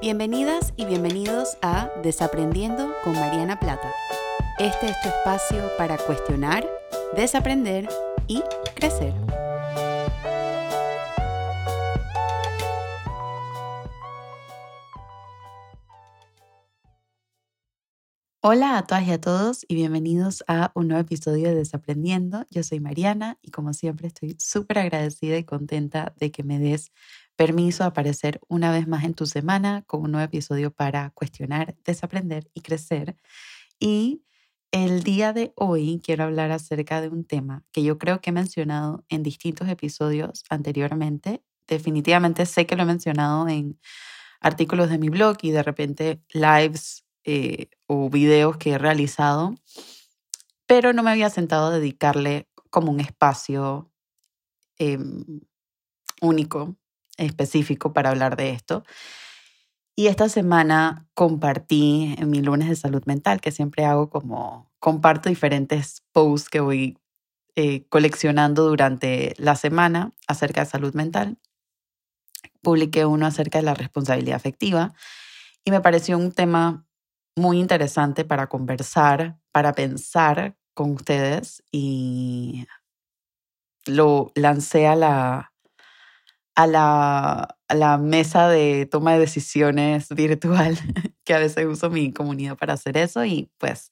Bienvenidas y bienvenidos a Desaprendiendo con Mariana Plata. Este es tu espacio para cuestionar, desaprender y crecer. Hola a todas y a todos y bienvenidos a un nuevo episodio de Desaprendiendo. Yo soy Mariana y como siempre estoy súper agradecida y contenta de que me des permiso de aparecer una vez más en tu semana con un nuevo episodio para cuestionar, desaprender y crecer. Y el día de hoy quiero hablar acerca de un tema que yo creo que he mencionado en distintos episodios anteriormente. Definitivamente sé que lo he mencionado en artículos de mi blog y de repente lives eh, o videos que he realizado, pero no me había sentado a dedicarle como un espacio em, único, específico para hablar de esto. Y esta semana compartí en mi lunes de salud mental, que siempre hago como, comparto diferentes posts que voy eh, coleccionando durante la semana acerca de salud mental. Publiqué uno acerca de la responsabilidad afectiva y me pareció un tema muy interesante para conversar, para pensar con ustedes y lo lancé a la, a la, a la mesa de toma de decisiones virtual, que a veces uso mi comunidad para hacer eso y pues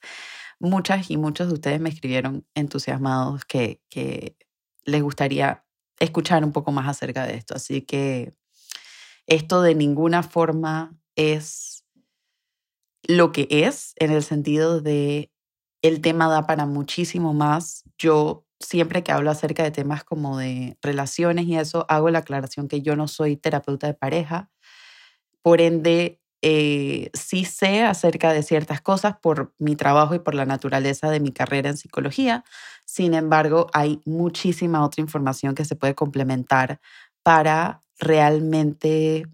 muchas y muchos de ustedes me escribieron entusiasmados que, que les gustaría escuchar un poco más acerca de esto. Así que esto de ninguna forma es lo que es, en el sentido de el tema da para muchísimo más. Yo siempre que hablo acerca de temas como de relaciones y eso, hago la aclaración que yo no soy terapeuta de pareja. Por ende, eh, sí sé acerca de ciertas cosas por mi trabajo y por la naturaleza de mi carrera en psicología. Sin embargo, hay muchísima otra información que se puede complementar para realmente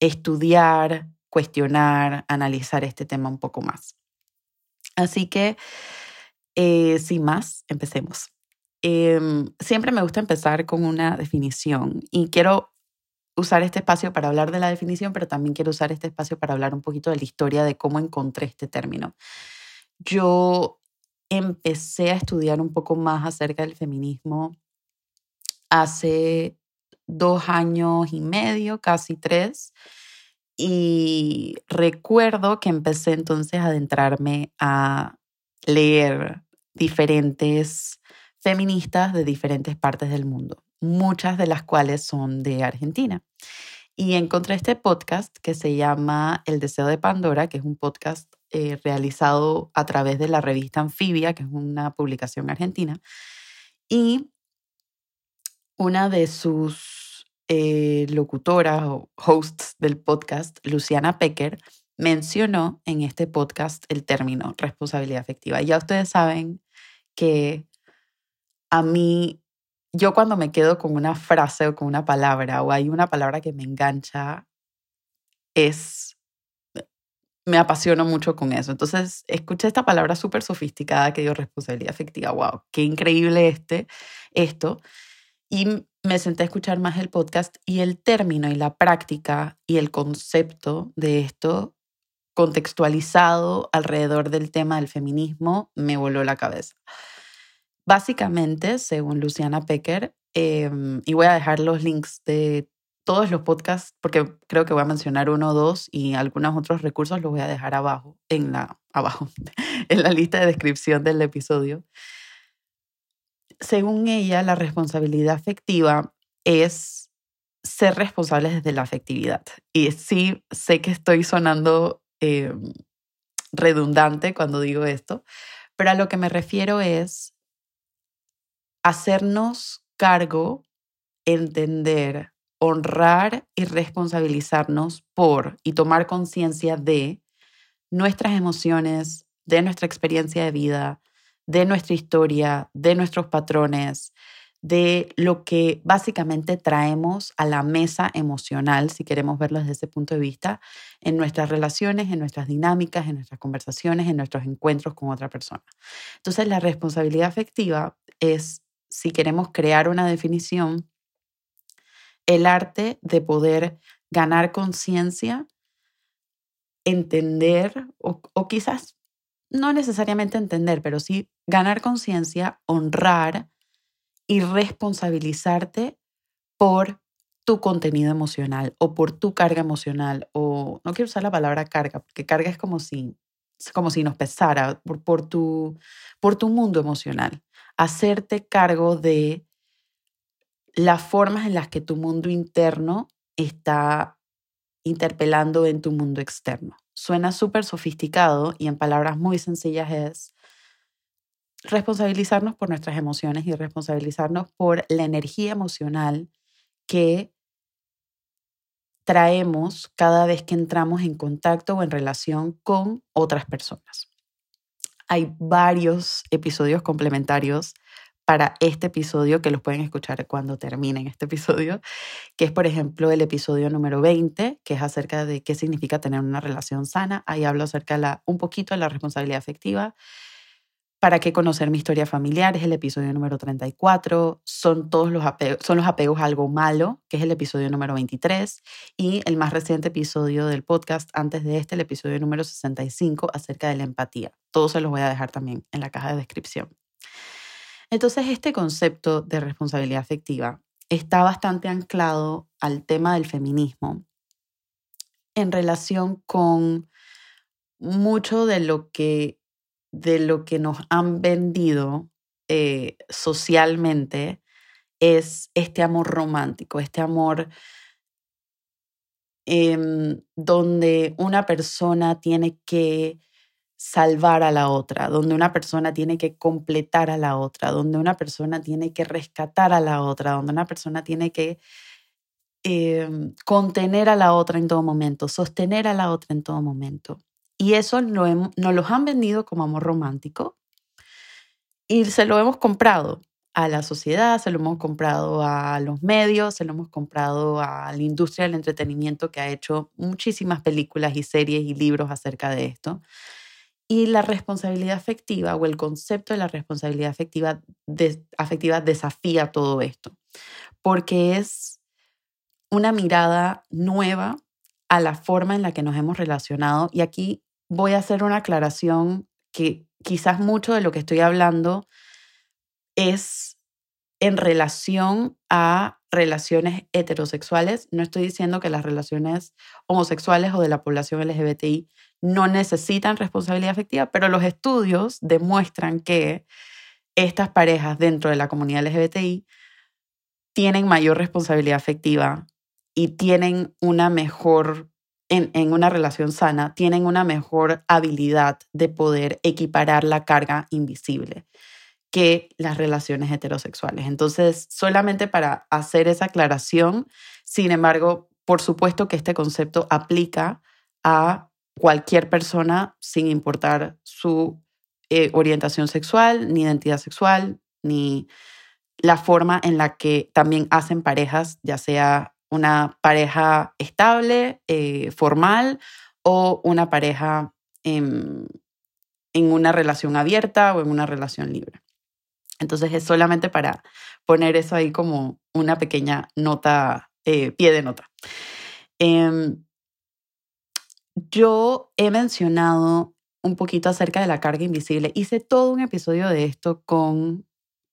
estudiar, cuestionar, analizar este tema un poco más. Así que, eh, sin más, empecemos. Em, siempre me gusta empezar con una definición y quiero usar este espacio para hablar de la definición, pero también quiero usar este espacio para hablar un poquito de la historia de cómo encontré este término. Yo empecé a estudiar un poco más acerca del feminismo hace dos años y medio, casi tres, y recuerdo que empecé entonces a adentrarme a leer diferentes feministas de diferentes partes del mundo, muchas de las cuales son de Argentina. Y encontré este podcast que se llama El Deseo de Pandora, que es un podcast eh, realizado a través de la revista Anfibia, que es una publicación argentina. Y una de sus eh, locutora o host del podcast, Luciana Pecker, mencionó en este podcast el término responsabilidad afectiva. Ya ustedes saben que a mí, yo cuando me quedo con una frase o con una palabra o hay una palabra que me engancha, es, me apasiono mucho con eso. Entonces, escuché esta palabra súper sofisticada que dio responsabilidad afectiva. ¡Wow! ¡Qué increíble este, esto! Y me senté a escuchar más el podcast y el término y la práctica y el concepto de esto contextualizado alrededor del tema del feminismo me voló la cabeza. Básicamente, según Luciana Pecker, em, y voy a dejar los links de todos los podcasts, porque creo que voy a mencionar uno o dos y algunos otros recursos los voy a dejar abajo, en la, abajo, en la lista de descripción del episodio según ella, la responsabilidad afectiva es ser responsables desde la afectividad. Y sí, sé que estoy sonando eh, redundante cuando digo esto, pero a lo que me refiero es hacernos cargo, entender, honrar y responsabilizarnos por y tomar conciencia de nuestras emociones, de nuestra experiencia de vida, de nuestra historia, de nuestros patrones, de lo que básicamente traemos a la mesa emocional, si queremos verlo desde ese punto de vista, en nuestras relaciones, en nuestras dinámicas, en nuestras conversaciones, en nuestros encuentros con otra persona. Entonces, la responsabilidad afectiva es, si queremos crear una definición, el arte de poder ganar conciencia, entender o, o quizás no necesariamente entender, pero sí ganar conciencia, honrar y responsabilizarte por tu contenido emocional o por tu carga emocional o no quiero usar la palabra carga porque carga es como si como si nos pesara por, por tu por tu mundo emocional hacerte cargo de las formas en las que tu mundo interno está interpelando en tu mundo externo. Suena súper sofisticado y en palabras muy sencillas es responsabilizarnos por nuestras emociones y responsabilizarnos por la energía emocional que traemos cada vez que entramos en contacto o en relación con otras personas. Hay varios episodios complementarios para este episodio que los pueden escuchar cuando terminen este episodio, que es por ejemplo el episodio número 20, que es acerca de qué significa tener una relación sana. Ahí hablo acerca de la, un poquito de la responsabilidad afectiva ¿Para qué conocer mi historia familiar? Es el episodio número 34. Son todos los apegos, son los apegos a algo malo, que es el episodio número 23. Y el más reciente episodio del podcast, antes de este, el episodio número 65, acerca de la empatía. Todos se los voy a dejar también en la caja de descripción. Entonces, este concepto de responsabilidad afectiva está bastante anclado al tema del feminismo en relación con mucho de lo que de lo que nos han vendido eh, socialmente es este amor romántico, este amor em, donde una persona tiene que salvar a la otra, donde una persona tiene que completar a la otra, donde una persona tiene que rescatar a la otra, donde una persona tiene que em, contener a la otra en todo momento, sostener a la otra en todo momento. Y eso no nos los han vendido como amor romántico y se lo hemos comprado a la sociedad, se lo hemos comprado a los medios, se lo hemos comprado a la industria del entretenimiento que ha hecho muchísimas películas y series y libros acerca de esto. Y la responsabilidad afectiva o el concepto de la responsabilidad afectiva, afectiva desafía todo esto, porque es una mirada nueva a la forma en la que nos hemos relacionado. Y aquí voy a hacer una aclaración que quizás mucho de lo que estoy hablando es en relación a relaciones heterosexuales. No estoy diciendo que las relaciones homosexuales o de la población LGBTI no necesitan responsabilidad afectiva, pero los estudios demuestran que estas parejas dentro de la comunidad LGBTI tienen mayor responsabilidad afectiva y tienen una mejor en, una relación sana tienen una mejor habilidad de poder equiparar la carga invisible que las relaciones heterosexuales. Entonces, solamente para hacer esa aclaración, sin embargo, por supuesto que este concepto aplica a cualquier persona sin importar su eh, orientación sexual, ni identidad sexual, ni la forma en la que también hacen parejas, ya sea una pareja estable, eh, formal o una pareja en, una relación abierta o en una relación libre. Entonces es solamente para poner eso ahí como una pequeña nota, eh, pie de nota. Em, yo he mencionado un poquito acerca de la carga invisible. Hice todo un episodio de esto con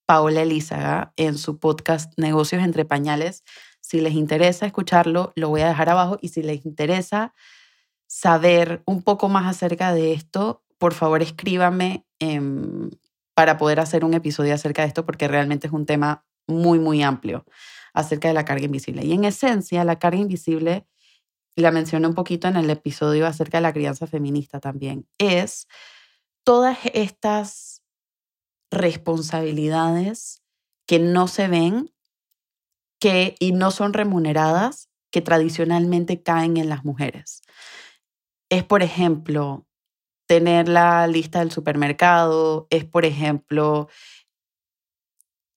Paola Elízaga en su podcast Negocios entre Pañales. Si les interesa escucharlo, lo voy a dejar abajo y si les interesa saber un poco más acerca de esto, por favor escríbame em, para poder hacer un episodio acerca de esto porque realmente es un tema muy, muy amplio acerca de la carga invisible. Y en esencia, la carga invisible, la mencioné un poquito en el episodio acerca de la crianza feminista también, es todas estas responsabilidades que no se ven que, y no son remuneradas que tradicionalmente caen en las mujeres. Es, por ejemplo, tener la lista del supermercado, es, por ejemplo,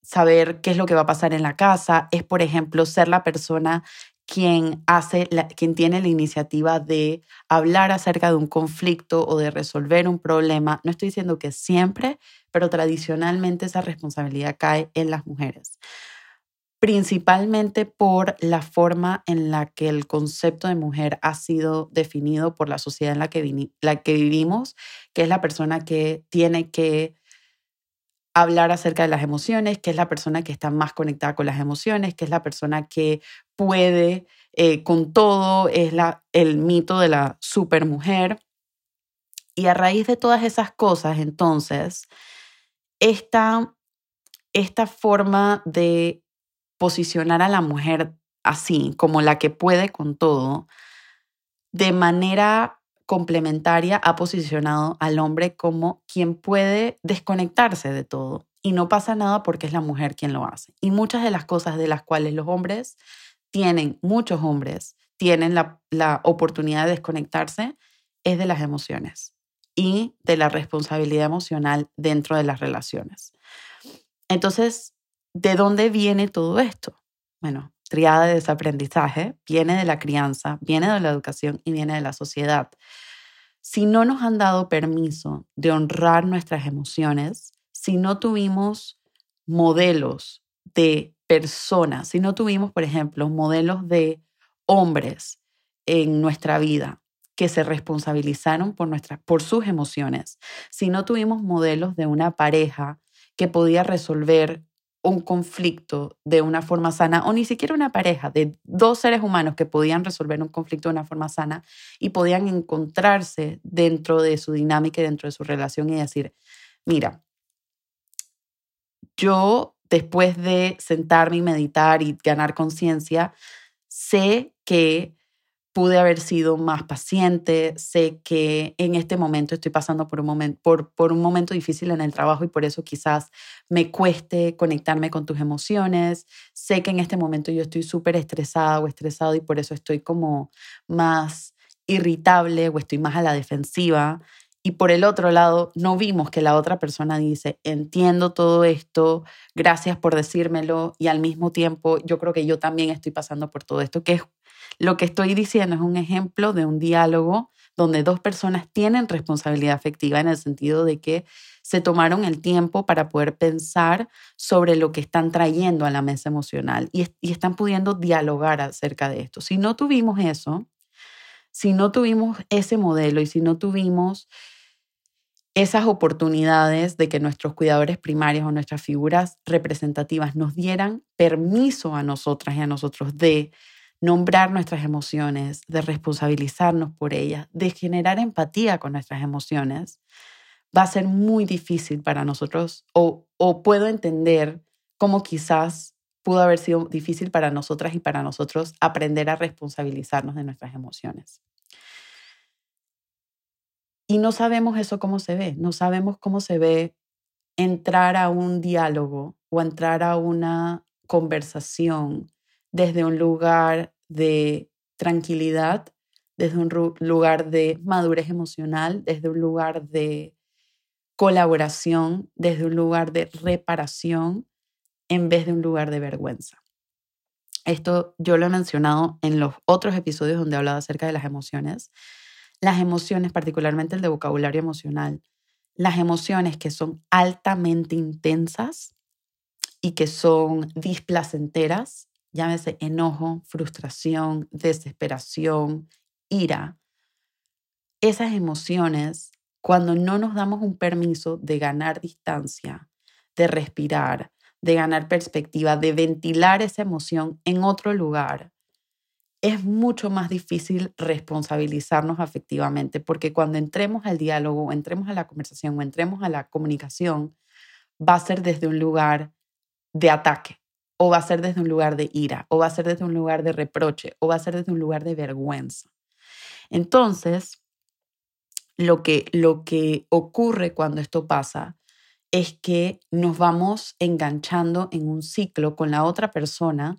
saber qué es lo que va a pasar en la casa, es, por ejemplo, ser la persona quien hace, quien tiene la iniciativa de hablar acerca de un conflicto o de resolver un problema. No estoy diciendo que siempre, pero tradicionalmente esa responsabilidad cae en las mujeres. Principalmente por la forma en la que el concepto de mujer ha sido definido por la sociedad en la que, la que vivimos, que es la persona que tiene que hablar acerca de las emociones, que es la persona que está más conectada con las emociones, que es la persona que puede eh, con todo, es la, el mito de la supermujer. Y a raíz de todas esas cosas, entonces, esta, esta forma de posicionar a la mujer así, como la que puede con todo, de manera complementaria ha posicionado al hombre como quien puede desconectarse de todo. Y no pasa nada porque es la mujer quien lo hace. Y muchas de las cosas de las cuales los hombres tienen, muchos hombres tienen la, la oportunidad de desconectarse, es de las emociones y de la responsabilidad emocional dentro de las relaciones. Entonces, ¿De dónde viene todo esto? Bueno, triada de desaprendizaje, viene de la crianza, viene de la educación y viene de la sociedad. Si no nos han dado permiso de honrar nuestras emociones, si no tuvimos modelos de personas, si no tuvimos, por ejemplo, modelos de hombres en nuestra vida que se responsabilizaron por, nuestras, por sus emociones, si no tuvimos modelos de una pareja que podía resolver un conflicto de una forma sana, o ni siquiera una pareja de dos seres humanos que podían resolver un conflicto de una forma sana y podían encontrarse dentro de su dinámica y dentro de su relación y decir, mira, yo después de sentarme y meditar y ganar conciencia, sé que pude haber sido más paciente, sé que en este momento estoy pasando por un, momento, por, por un momento difícil en el trabajo y por eso quizás me cueste conectarme con tus emociones, sé que en este momento yo estoy súper estresada o estresado y por eso estoy como más irritable o estoy más a la defensiva. Y por el otro lado, no vimos que la otra persona dice, entiendo todo esto, gracias por decírmelo y al mismo tiempo yo creo que yo también estoy pasando por todo esto, que es lo que estoy diciendo es un ejemplo de un diálogo donde dos personas tienen responsabilidad afectiva en el sentido de que se tomaron el tiempo para poder pensar sobre lo que están trayendo a la mesa emocional y, están pudiendo dialogar acerca de esto. Si no tuvimos eso, si no tuvimos ese modelo y si no tuvimos esas oportunidades de que nuestros cuidadores primarios o nuestras figuras representativas nos dieran permiso a nosotras y a nosotros de nombrar nuestras emociones, de responsabilizarnos por ellas, de generar empatía con nuestras emociones, va a ser muy difícil para nosotros o, o puedo entender cómo quizás pudo haber sido difícil para nosotras y para nosotros aprender a responsabilizarnos de nuestras emociones. Y no sabemos eso cómo se ve, no sabemos cómo se ve entrar a un diálogo o entrar a una conversación desde un lugar de tranquilidad, desde un lugar de madurez emocional, desde un lugar de colaboración, desde un lugar de reparación, en vez de un lugar de vergüenza. Esto yo lo he mencionado en los otros episodios donde he hablado acerca de las emociones. Las emociones, particularmente el de vocabulario emocional, las emociones que son altamente intensas y que son displacenteras, llámese enojo, frustración, desesperación, ira, esas emociones, cuando no nos damos un permiso de ganar distancia, de respirar, de ganar perspectiva, de ventilar esa emoción en otro lugar, es mucho más difícil responsabilizarnos afectivamente, porque cuando entremos al diálogo, entremos a la conversación o entremos a la comunicación, va a ser desde un lugar de ataque, o va a ser desde un lugar de ira, o va a ser desde un lugar de reproche, o va a ser desde un lugar de vergüenza. Entonces, lo que, lo que ocurre cuando esto pasa es que nos vamos enganchando en un ciclo con la otra persona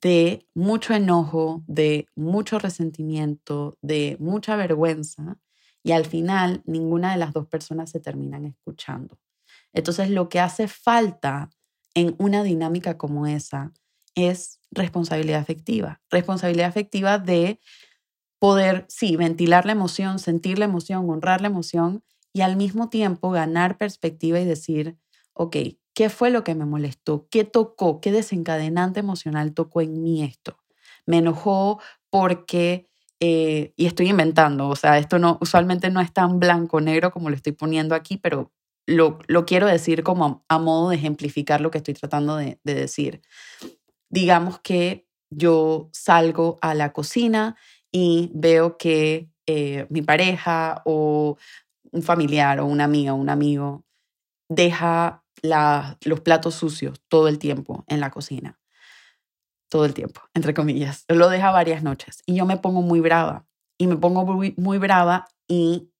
de mucho enojo, de mucho resentimiento, de mucha vergüenza, y al final ninguna de las dos personas se terminan escuchando. Entonces, lo que hace falta en una dinámica como esa es responsabilidad afectiva. Responsabilidad afectiva de poder, sí, ventilar la emoción, sentir la emoción, honrar la emoción y al mismo tiempo ganar perspectiva y decir, ok, ¿Qué fue lo que me molestó? ¿Qué tocó? ¿Qué desencadenante emocional tocó en mí esto? Me enojó porque, eh, y estoy inventando, o sea, esto no, usualmente no es tan blanco-negro como lo estoy poniendo aquí, pero lo, lo, quiero decir como a modo de ejemplificar lo que estoy tratando de, de decir. Digamos que yo salgo a la cocina y veo que eh, mi pareja o un familiar o una amiga un amigo deja los platos sucios todo el tiempo en la cocina. Todo el tiempo, entre comillas. Lo deja varias noches y yo me pongo muy brava. Y me pongo muy, muy brava y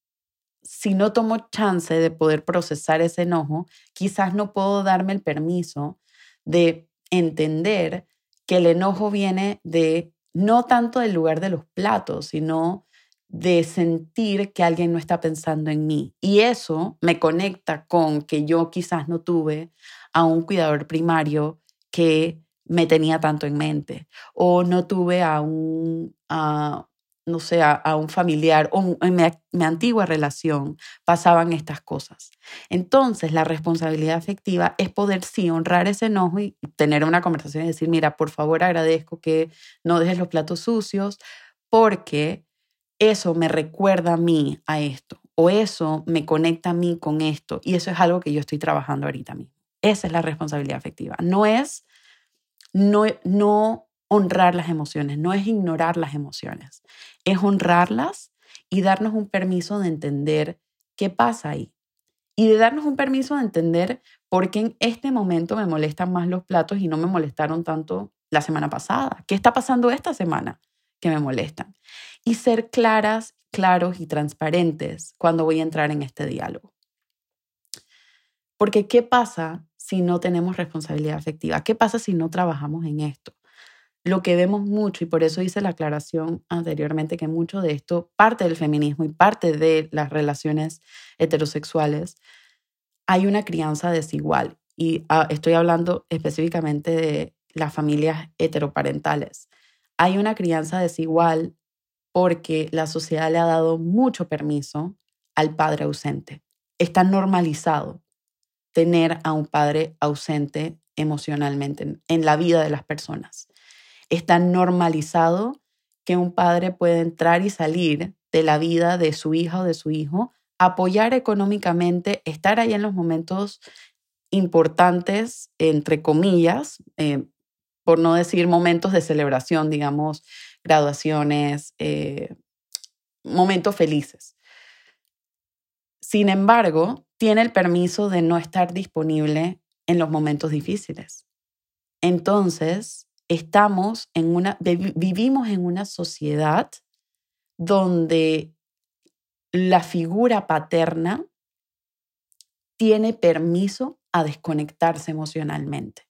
si no tomo chance de poder procesar ese enojo, quizás no puedo darme el permiso de entender que el enojo viene de no tanto del lugar de los platos, sino de sentir que alguien no está pensando en mí. Y eso me conecta con que yo quizás no tuve a un cuidador primario que me tenía tanto en mente o no tuve a un, no sé, a, un familiar o en mi, antigua relación pasaban estas cosas. Entonces, la responsabilidad afectiva es poder sí honrar ese enojo y tener una conversación y decir, mira, por favor agradezco que no dejes los platos sucios porque eso me recuerda a mí a esto o eso me conecta a mí con esto y eso es algo que yo estoy trabajando ahorita mismo. Esa es la responsabilidad afectiva. No es no, no honrar las emociones, no es ignorar las emociones, es honrarlas y darnos un permiso de entender qué pasa ahí. Y de darnos un permiso de entender por qué en este momento me molestan más los platos y no me molestaron tanto la semana pasada. ¿Qué está pasando esta semana que me molestan? y ser claras, claros y transparentes cuando voy a entrar en este diálogo. Porque ¿qué pasa si no tenemos responsabilidad afectiva? ¿Qué pasa si no trabajamos en esto? Lo que vemos mucho, y por eso hice la aclaración anteriormente, que mucho de esto, parte del feminismo y parte de las relaciones heterosexuales, hay una crianza desigual. Y ah, estoy hablando específicamente de las familias heteroparentales. Hay una crianza desigual porque la sociedad le ha dado mucho permiso al padre ausente. Está normalizado tener a un padre ausente emocionalmente en la vida de las personas. Está normalizado que un padre puede entrar y salir de la vida de su hija o de su hijo, apoyar económicamente, estar ahí en los momentos importantes, entre comillas, eh, por no decir momentos de celebración, digamos, graduaciones, eh, momentos felices. Sin embargo, tiene el permiso de no estar disponible en los momentos difíciles. Entonces, estamos en una, vivimos en una sociedad donde la figura paterna tiene permiso a desconectarse emocionalmente.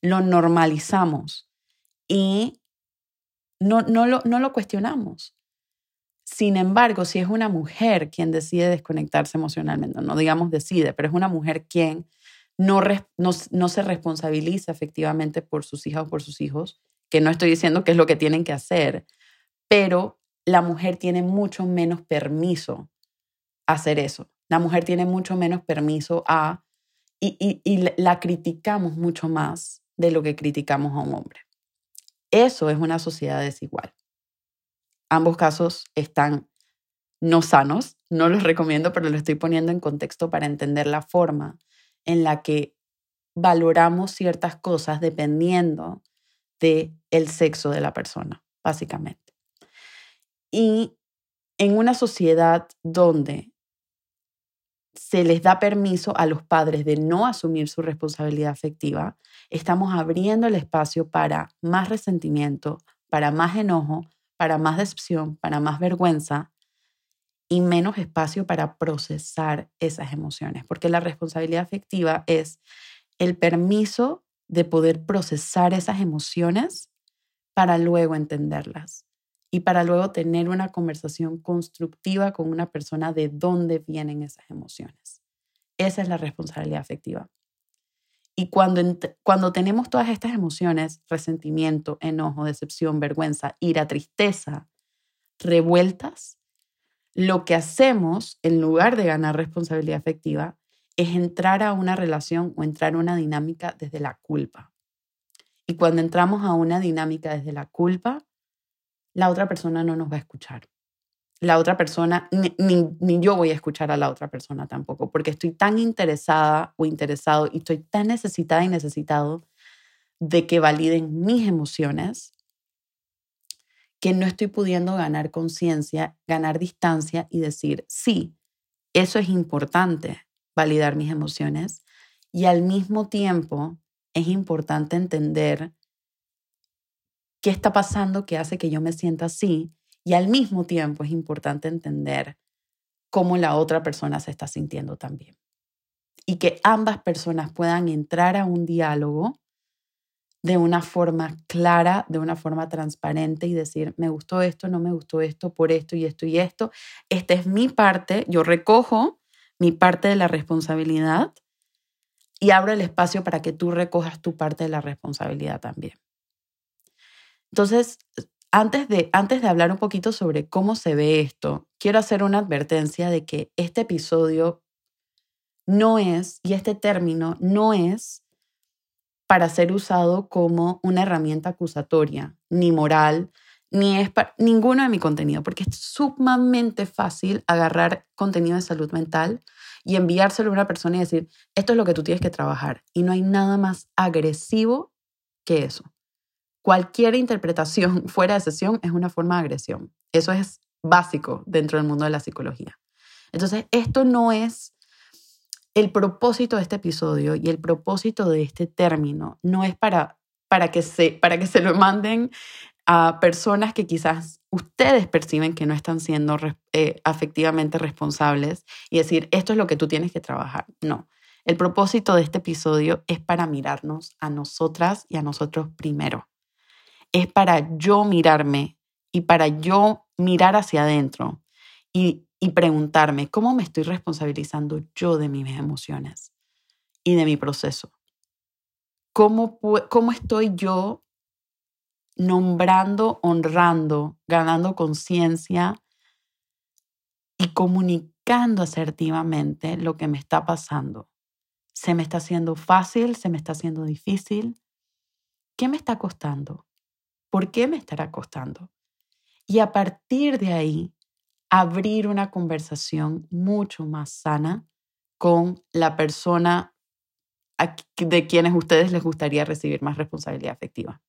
Lo normalizamos y no, no, lo, no lo cuestionamos. Sin embargo, si es una mujer quien decide desconectarse emocionalmente, no digamos decide, pero es una mujer quien no, no, se responsabiliza efectivamente por sus hijas o por sus hijos, que no estoy diciendo que es lo que tienen que hacer, pero la mujer tiene mucho menos permiso a hacer eso. La mujer tiene mucho menos permiso a, y, y la criticamos mucho más de lo que criticamos a un hombre. Eso es una sociedad desigual. Ambos casos están no sanos, no los recomiendo, pero lo estoy poniendo en contexto para entender la forma en la que valoramos ciertas cosas dependiendo de el sexo de la persona, básicamente. Y en una sociedad donde se les da permiso a los padres de no asumir su responsabilidad afectiva, estamos abriendo el espacio para más resentimiento, para más enojo, para más decepción, para más vergüenza y menos espacio para procesar esas emociones, porque la responsabilidad afectiva es el permiso de poder procesar esas emociones para luego entenderlas y para luego tener una conversación constructiva con una persona de dónde vienen esas emociones. Esa es la responsabilidad afectiva. Y cuando, cuando tenemos todas estas emociones, resentimiento, enojo, decepción, vergüenza, ira, tristeza, revueltas, lo que hacemos en lugar de ganar responsabilidad afectiva es entrar a una relación o entrar a una dinámica desde la culpa. Y cuando entramos a una dinámica desde la culpa, la otra persona no nos va a escuchar. La otra persona, ni, ni, yo voy a escuchar a la otra persona tampoco, porque estoy tan interesada o interesado y estoy tan necesitada y necesitado de que validen mis emociones que no estoy pudiendo ganar conciencia, ganar distancia y decir, sí, eso es importante, validar mis emociones. Y al mismo tiempo es importante entender qué está pasando que hace que yo me sienta así. Y al mismo tiempo es importante entender cómo la otra persona se está sintiendo también. Y que ambas personas puedan entrar a un diálogo de una forma clara, de una forma transparente y decir, me gustó esto, no me gustó esto, por esto y esto y esto. Esta es mi parte, yo recojo mi parte de la responsabilidad y abro el espacio para que tú recojas tu parte de la responsabilidad también. Entonces, antes de, antes de hablar un poquito sobre cómo se ve esto, quiero hacer una advertencia de que este episodio no es, y este término no es para ser usado como una herramienta acusatoria, ni moral, ni es para ninguno de mi contenido, porque es sumamente fácil agarrar contenido de salud mental y enviárselo a una persona y decir, esto es lo que tú tienes que trabajar. Y no hay nada más agresivo que eso. Cualquier interpretación fuera de sesión es una forma de agresión. Eso es básico dentro del mundo de la psicología. Entonces, esto no es el propósito de este episodio y el propósito de este término no es para, para, que, se, para que se lo manden a personas que quizás ustedes perciben que no están siendo eh, afectivamente responsables y decir, esto es lo que tú tienes que trabajar. No, el propósito de este episodio es para mirarnos a nosotras y a nosotros primero. Es para yo mirarme y para yo mirar hacia adentro y y preguntarme cómo me estoy responsabilizando yo de mis emociones y de mi proceso. ¿Cómo, cómo estoy yo nombrando, honrando, ganando conciencia y comunicando asertivamente lo que me está pasando? ¿Se me está haciendo fácil? ¿Se me está haciendo difícil? ¿Qué me está costando? ¿Por qué me estará costando? Y a partir de ahí, abrir una conversación mucho más sana con la persona de quienes ustedes les gustaría recibir más responsabilidad afectiva.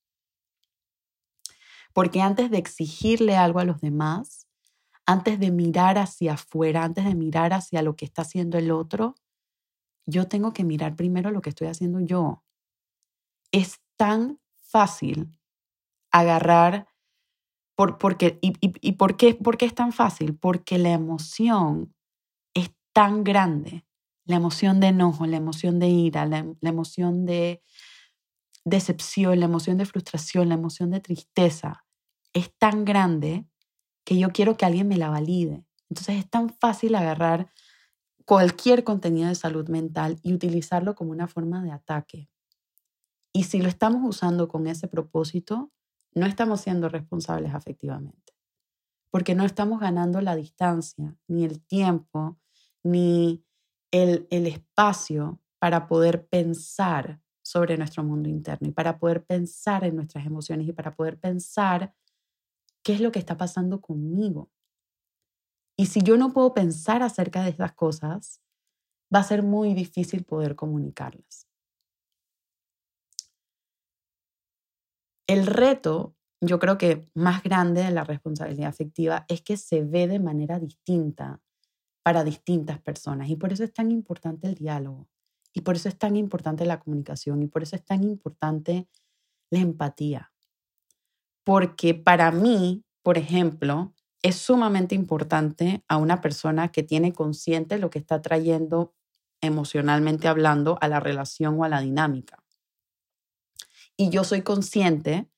Porque antes de exigirle algo a los demás, antes de mirar hacia afuera, antes de mirar hacia lo que está haciendo el otro, yo tengo que mirar primero lo que estoy haciendo yo. Es tan fácil agarrar porque, y, por, qué, por, qué, es tan fácil? Porque la emoción es tan grande. La emoción de enojo, la emoción de ira, la, la emoción de decepción, la emoción de frustración, la emoción de tristeza es tan grande que yo quiero que alguien me la valide. Entonces es tan fácil agarrar cualquier contenido de salud mental y utilizarlo como una forma de ataque. Y si lo estamos usando con ese propósito, no estamos siendo responsables afectivamente, porque no estamos ganando la distancia, ni el tiempo, ni el, el espacio para poder pensar sobre nuestro mundo interno y para poder pensar en nuestras emociones y para poder pensar qué es lo que está pasando conmigo. Y si yo no puedo pensar acerca de estas cosas, va a ser muy difícil poder comunicarlas. El reto, yo creo que más grande de la responsabilidad afectiva es que se ve de manera distinta para distintas personas y por eso es tan importante el diálogo y por eso es tan importante la comunicación y por eso es tan importante la empatía. Porque para mí, por ejemplo, es sumamente importante a una persona que tiene consciente lo que está trayendo emocionalmente hablando a la relación o a la dinámica y yo soy consciente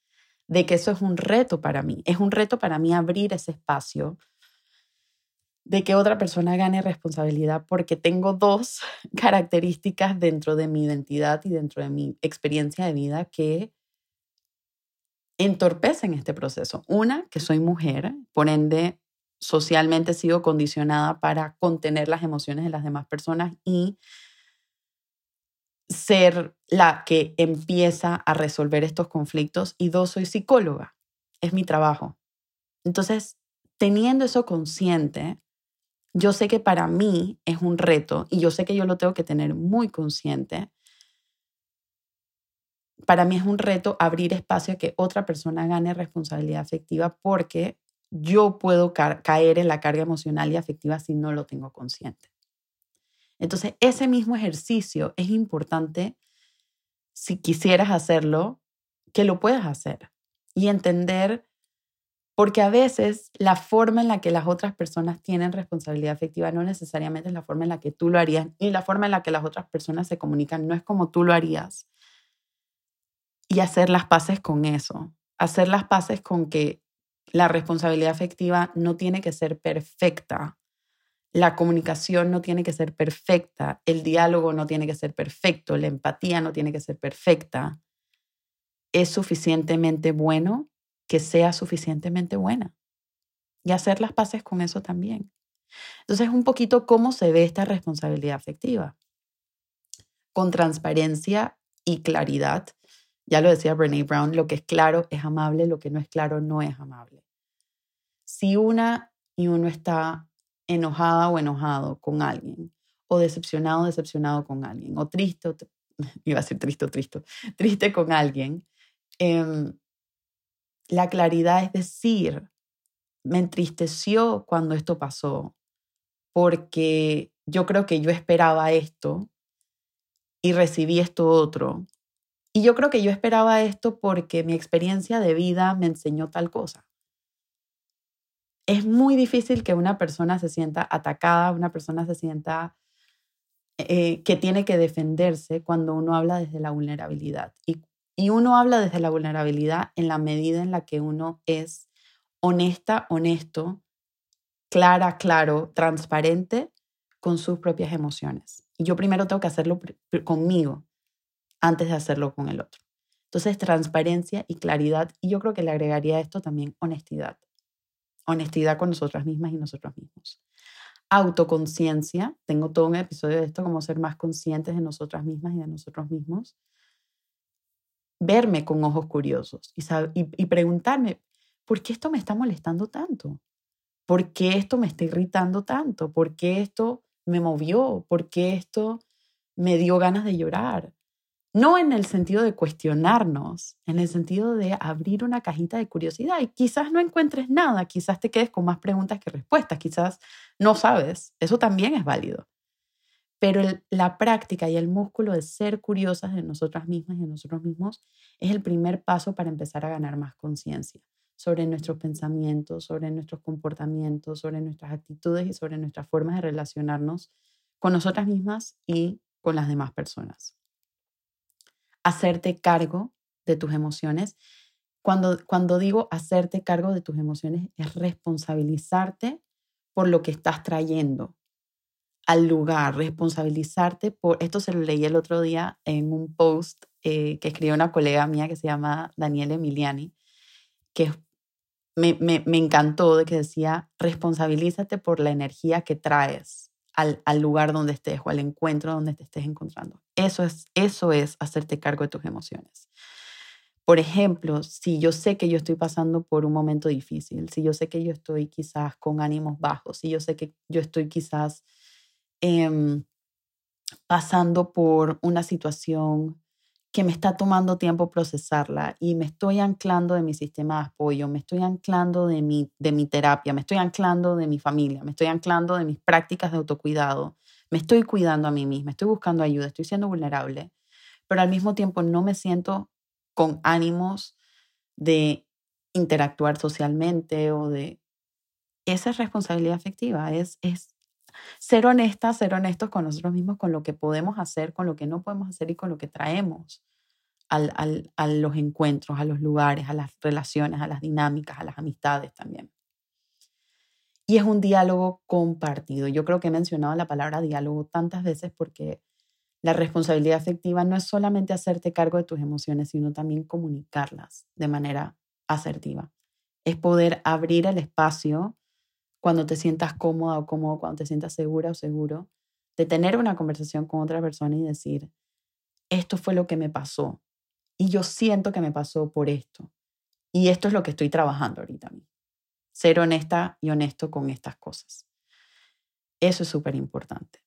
de que eso es un reto para mí. Es un reto para mí abrir ese espacio de que otra persona gane responsabilidad porque tengo dos características dentro de mi identidad y dentro de mi experiencia de vida que entorpecen este proceso. Una, que soy mujer, por ende socialmente he sido condicionada para contener las emociones de las demás personas y ser la que empieza a resolver estos conflictos y dos, soy psicóloga, es mi trabajo. Entonces, teniendo eso consciente, yo sé que para mí es un reto y yo sé que yo lo tengo que tener muy consciente. Para mí es un reto abrir espacio a que otra persona gane responsabilidad afectiva porque yo puedo caer en la carga emocional y afectiva si no lo tengo consciente. Entonces, ese mismo ejercicio es importante si quisieras hacerlo, que lo puedas hacer y entender porque a veces la forma en la que las otras personas tienen responsabilidad afectiva no necesariamente es la forma en la que tú lo harías, y la forma en la que las otras personas se comunican no es como tú lo harías. Y hacer las paces con eso, hacer las paces con que la responsabilidad afectiva no tiene que ser perfecta, la comunicación no tiene que ser perfecta, el diálogo no tiene que ser perfecto, la empatía no tiene que ser perfecta. Es suficientemente bueno que sea suficientemente buena y hacer las paces con eso también. Entonces, un poquito cómo se ve esta responsabilidad afectiva. Con transparencia y claridad. Ya lo decía Brene Brown, lo que es claro es amable, lo que no es claro no es amable. Si una y uno está enojada o enojado con alguien, o decepcionado o decepcionado con alguien, o triste, o iba a ser triste o triste, triste con alguien, eh, la claridad es decir, me entristeció cuando esto pasó, porque yo creo que yo esperaba esto y recibí esto otro. Y yo creo que yo esperaba esto porque mi experiencia de vida me enseñó tal cosa. Es muy difícil que una persona se sienta atacada, una persona se sienta eh, que tiene que defenderse cuando uno habla desde la vulnerabilidad. Y uno habla desde la vulnerabilidad en la medida en la que uno es honesta, honesto, clara, claro, transparente con sus propias emociones. Yo primero tengo que hacerlo conmigo antes de hacerlo con el otro. Entonces, transparencia y claridad. Y yo creo que le agregaría a esto también honestidad. Honestidad con nosotras mismas y nosotros mismos. Autoconciencia. Tengo todo un episodio de esto, como ser más conscientes de nosotras mismas y de nosotros mismos verme con ojos curiosos y, y, preguntarme, ¿por qué esto me está molestando tanto? ¿Por qué esto me está irritando tanto? ¿Por qué esto me movió? ¿Por qué esto me dio ganas de llorar? No en el sentido de cuestionarnos, en el sentido de abrir una cajita de curiosidad y quizás no encuentres nada, quizás te quedes con más preguntas que respuestas, quizás no sabes, eso también es válido. Pero la práctica y el músculo de ser curiosas de nosotras mismas y de nosotros mismos es el primer paso para empezar a ganar más conciencia sobre nuestros pensamientos, sobre nuestros comportamientos, sobre nuestras actitudes y sobre nuestras formas de relacionarnos con nosotras mismas y con las demás personas. Hacerte cargo de tus emociones. Cuando, cuando digo hacerte cargo de tus emociones es responsabilizarte por lo que estás trayendo, al lugar, responsabilizarte por, esto se lo leí el otro día en un post eh, que escribió una colega mía que se llama Daniela Emiliani, que me, me, me, encantó de que decía, responsabilízate por la energía que traes al, al, lugar donde estés o al encuentro donde te estés encontrando. Eso es, eso es hacerte cargo de tus emociones. Por ejemplo, si yo sé que yo estoy pasando por un momento difícil, si yo sé que yo estoy quizás con ánimos bajos, si yo sé que yo estoy quizás Em, pasando por una situación que me está tomando tiempo procesarla y me estoy anclando de mi sistema de apoyo, me estoy anclando de mi, de mi terapia, me estoy anclando de mi familia, me estoy anclando de mis prácticas de autocuidado, me estoy cuidando a mí misma, estoy buscando ayuda, estoy siendo vulnerable, pero al mismo tiempo no me siento con ánimos de interactuar socialmente o de... Esa es responsabilidad afectiva, es, es ser honestas, ser honestos con nosotros mismos, con lo que podemos hacer, con lo que no podemos hacer y con lo que traemos al, al, a los encuentros, a los lugares, a las relaciones, a las dinámicas, a las amistades también. Y es un diálogo compartido. Yo creo que he mencionado la palabra diálogo tantas veces porque la responsabilidad afectiva no es solamente hacerte cargo de tus emociones, sino también comunicarlas de manera asertiva. Es poder abrir el espacio cuando te sientas cómoda o cómodo, cuando te sientas segura o seguro, de tener una conversación con otra persona y decir, esto fue lo que me pasó y yo siento que me pasó por esto. Y esto es lo que estoy trabajando ahorita mí. Ser honesta y honesto con estas cosas. Eso es súper importante.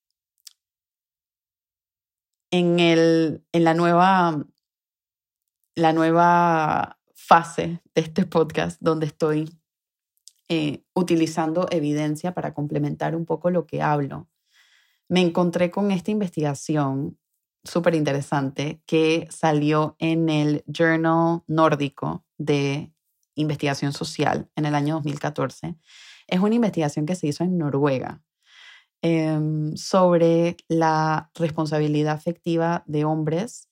En, en la, nueva, la nueva fase de este podcast donde estoy eh, utilizando evidencia para complementar un poco lo que hablo, me encontré con esta investigación súper interesante que salió en el Journal Nórdico de Investigación Social en el año 2014. Es una investigación que se hizo en Noruega em, sobre la responsabilidad afectiva de hombres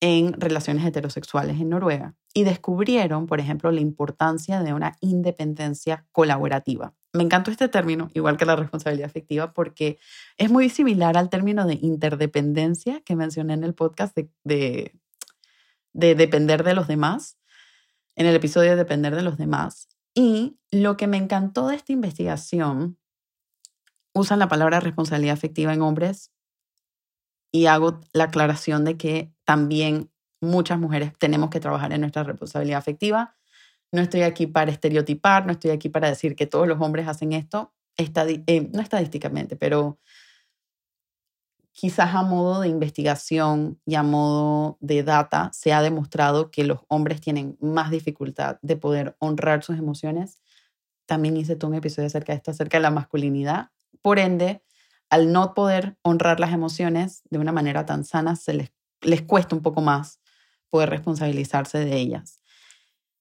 en relaciones heterosexuales en Noruega y descubrieron, por ejemplo, la importancia de una independencia colaborativa. Me encantó este término, igual que la responsabilidad afectiva, porque es muy similar al término de interdependencia que mencioné en el podcast de, de, de depender de los demás, en el episodio de depender de los demás. Y lo que me encantó de esta investigación, usan la palabra responsabilidad afectiva en hombres y hago la aclaración de que también muchas mujeres tenemos que trabajar en nuestra responsabilidad afectiva. No estoy aquí para estereotipar, no estoy aquí para decir que todos los hombres hacen esto, eh, no estadísticamente, pero quizás a modo de investigación y a modo de data se ha demostrado que los hombres tienen más dificultad de poder honrar sus emociones. También hice todo un episodio acerca de esto, acerca de la masculinidad. Por ende, al no poder honrar las emociones de una manera tan sana, se les, les cuesta un poco más poder responsabilizarse de ellas.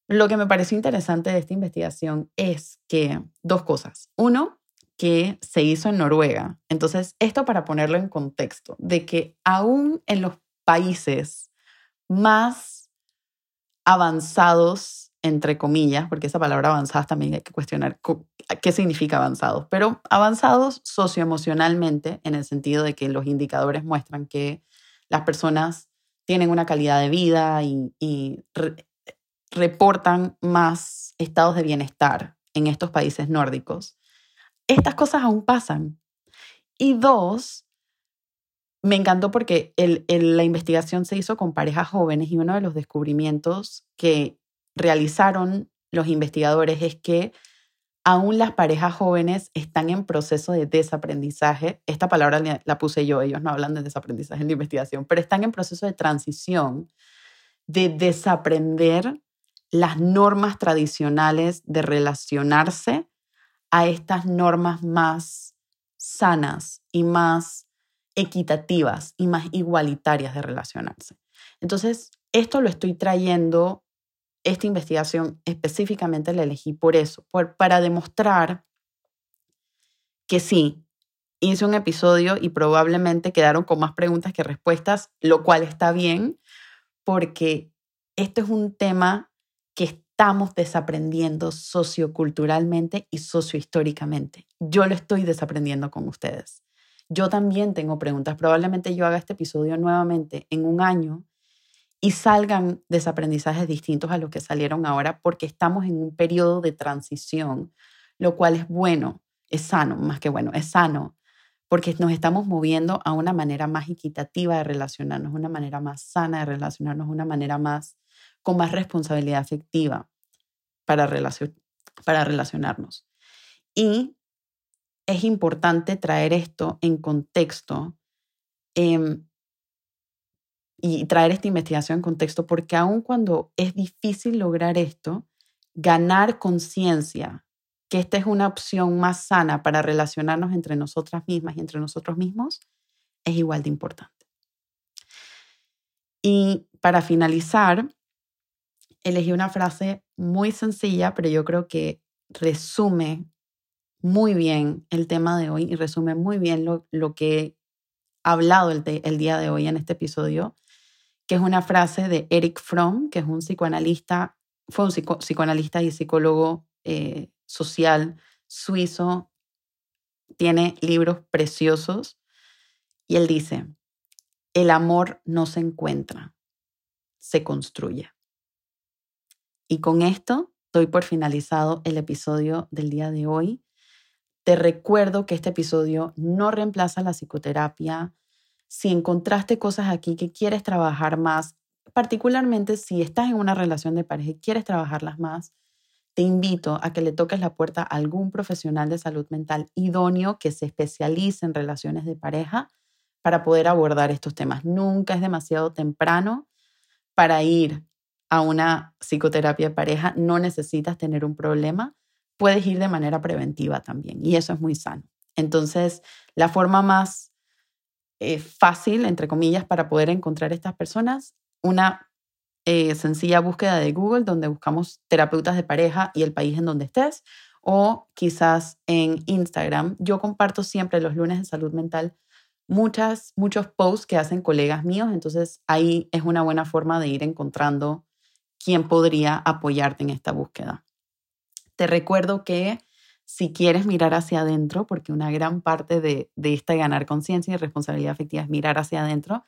Lo que me pareció interesante de esta investigación es que dos cosas. Uno, que se hizo en Noruega. Entonces, esto para ponerlo en contexto, de que aún en los países más avanzados, entre comillas, porque esa palabra avanzadas también hay que cuestionar qué significa avanzados, pero avanzados socioemocionalmente, en el sentido de que los indicadores muestran que las personas tienen una calidad de vida y, reportan más estados de bienestar en estos países nórdicos. Estas cosas aún pasan. Y dos, me encantó porque la investigación se hizo con parejas jóvenes y uno de los descubrimientos que realizaron los investigadores es que aún las parejas jóvenes están en proceso de desaprendizaje. Esta palabra la puse yo, ellos no hablan de desaprendizaje en la investigación, pero están en proceso de transición, de desaprender las normas tradicionales de relacionarse a estas normas más sanas y más equitativas y más igualitarias de relacionarse. Entonces, esto lo estoy trayendo esta investigación específicamente la elegí por eso, para demostrar que sí, hice un episodio y probablemente quedaron con más preguntas que respuestas, lo cual está bien, porque este es un tema que estamos desaprendiendo socioculturalmente y sociohistóricamente. Yo lo estoy desaprendiendo con ustedes. Yo también tengo preguntas. Probablemente yo haga este episodio nuevamente en un año y salgan desaprendizajes distintos a los que salieron ahora porque estamos en un periodo de transición, lo cual es bueno, es sano, más que bueno, es sano, porque nos estamos moviendo a una manera más equitativa de relacionarnos, una manera más sana de relacionarnos, una manera más con más responsabilidad afectiva para, relacionarnos. Y es importante traer esto en contexto em, y traer esta investigación en contexto, porque aun cuando es difícil lograr esto, ganar conciencia que esta es una opción más sana para relacionarnos entre nosotras mismas y entre nosotros mismos, es igual de importante. Y para finalizar, elegí una frase muy sencilla, pero yo creo que resume muy bien el tema de hoy y resume muy bien lo, lo que he hablado el, el día de hoy en este episodio que es una frase de Eric Fromm, que es un psicoanalista, fue un psicoanalista y psicólogo eh, social suizo, tiene libros preciosos, y él dice, el amor no se encuentra, se construye. Y con esto doy por finalizado el episodio del día de hoy. Te recuerdo que este episodio no reemplaza la psicoterapia, si encontraste cosas aquí que quieres trabajar más, particularmente si estás en una relación de pareja y quieres trabajarlas más, te invito a que le toques la puerta a algún profesional de salud mental idóneo que se especialice en relaciones de pareja para poder abordar estos temas. Nunca es demasiado temprano para ir a una psicoterapia de pareja. No necesitas tener un problema. Puedes ir de manera preventiva también y eso es muy sano. Entonces, la forma más eh, fácil, entre comillas, para poder encontrar estas personas, una eh, sencilla búsqueda de Google donde buscamos terapeutas de pareja y el país en donde estés, o quizás en Instagram. Yo comparto siempre los lunes de salud mental muchas, muchos posts que hacen colegas míos, entonces ahí es una buena forma de ir encontrando quién podría apoyarte en esta búsqueda. Te recuerdo que si quieres mirar hacia adentro, porque una gran parte de, de esta ganar conciencia y responsabilidad afectiva es mirar hacia adentro,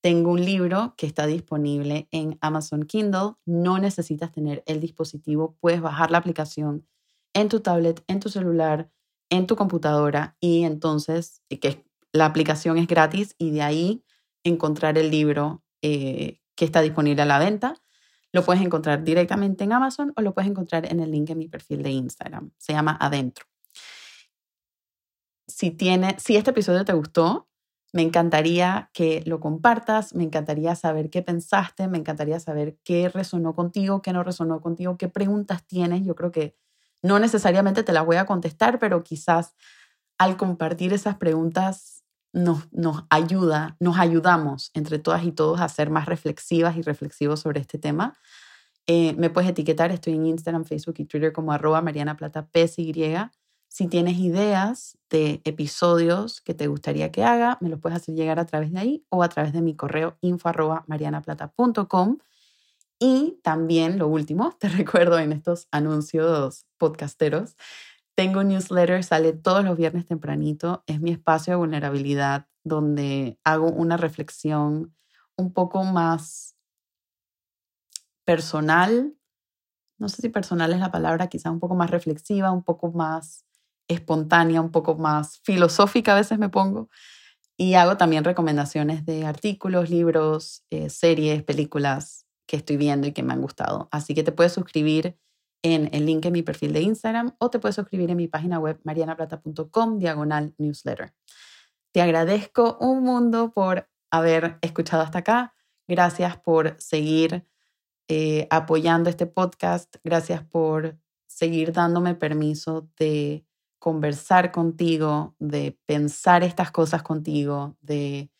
tengo un libro que está disponible en Amazon Kindle. No necesitas tener el dispositivo, puedes bajar la aplicación en tu tablet, en tu celular, en tu computadora y entonces que la aplicación es gratis y de ahí encontrar el libro eh, que está disponible a la venta. Lo puedes encontrar directamente en Amazon o lo puedes encontrar en el link en mi perfil de Instagram. Se llama Adentro. Si, tiene, si este episodio te gustó, me encantaría que lo compartas, me encantaría saber qué pensaste, me encantaría saber qué resonó contigo, qué no resonó contigo, qué preguntas tienes. Yo creo que no necesariamente te las voy a contestar, pero quizás al compartir esas preguntas nos, nos ayuda, nos ayudamos entre todas y todos a ser más reflexivas y reflexivos sobre este tema. Eh, me puedes etiquetar, estoy en Instagram, Facebook y Twitter como arroba Mariana Plata PSY. Si tienes ideas de episodios que te gustaría que haga, me los puedes hacer llegar a través de ahí o a través de mi correo info marianaplata.com. Y también, lo último, te recuerdo en estos anuncios podcasteros, tengo un newsletter, sale todos los viernes tempranito. Es mi espacio de vulnerabilidad donde hago una reflexión un poco más personal. No sé si personal es la palabra, quizá un poco más reflexiva, un poco más espontánea, un poco más filosófica a veces me pongo. Y hago también recomendaciones de artículos, libros, eh, series, películas que estoy viendo y que me han gustado. Así que te puedes suscribir en el link en mi perfil de Instagram o te puedes suscribir en mi página web marianaplata.com diagonal newsletter. Te agradezco un mundo por haber escuchado hasta acá. Gracias por seguir eh, apoyando este podcast. Gracias por seguir dándome permiso de conversar contigo, de pensar estas cosas contigo, de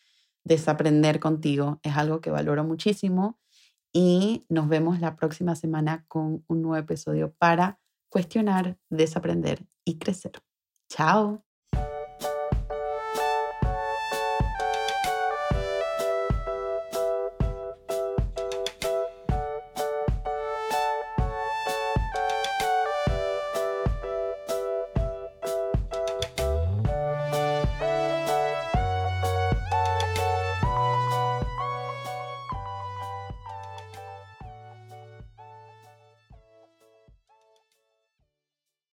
desaprender contigo, es algo que valoro muchísimo y nos vemos la próxima semana con un nuevo episodio para cuestionar, desaprender y crecer. Chao.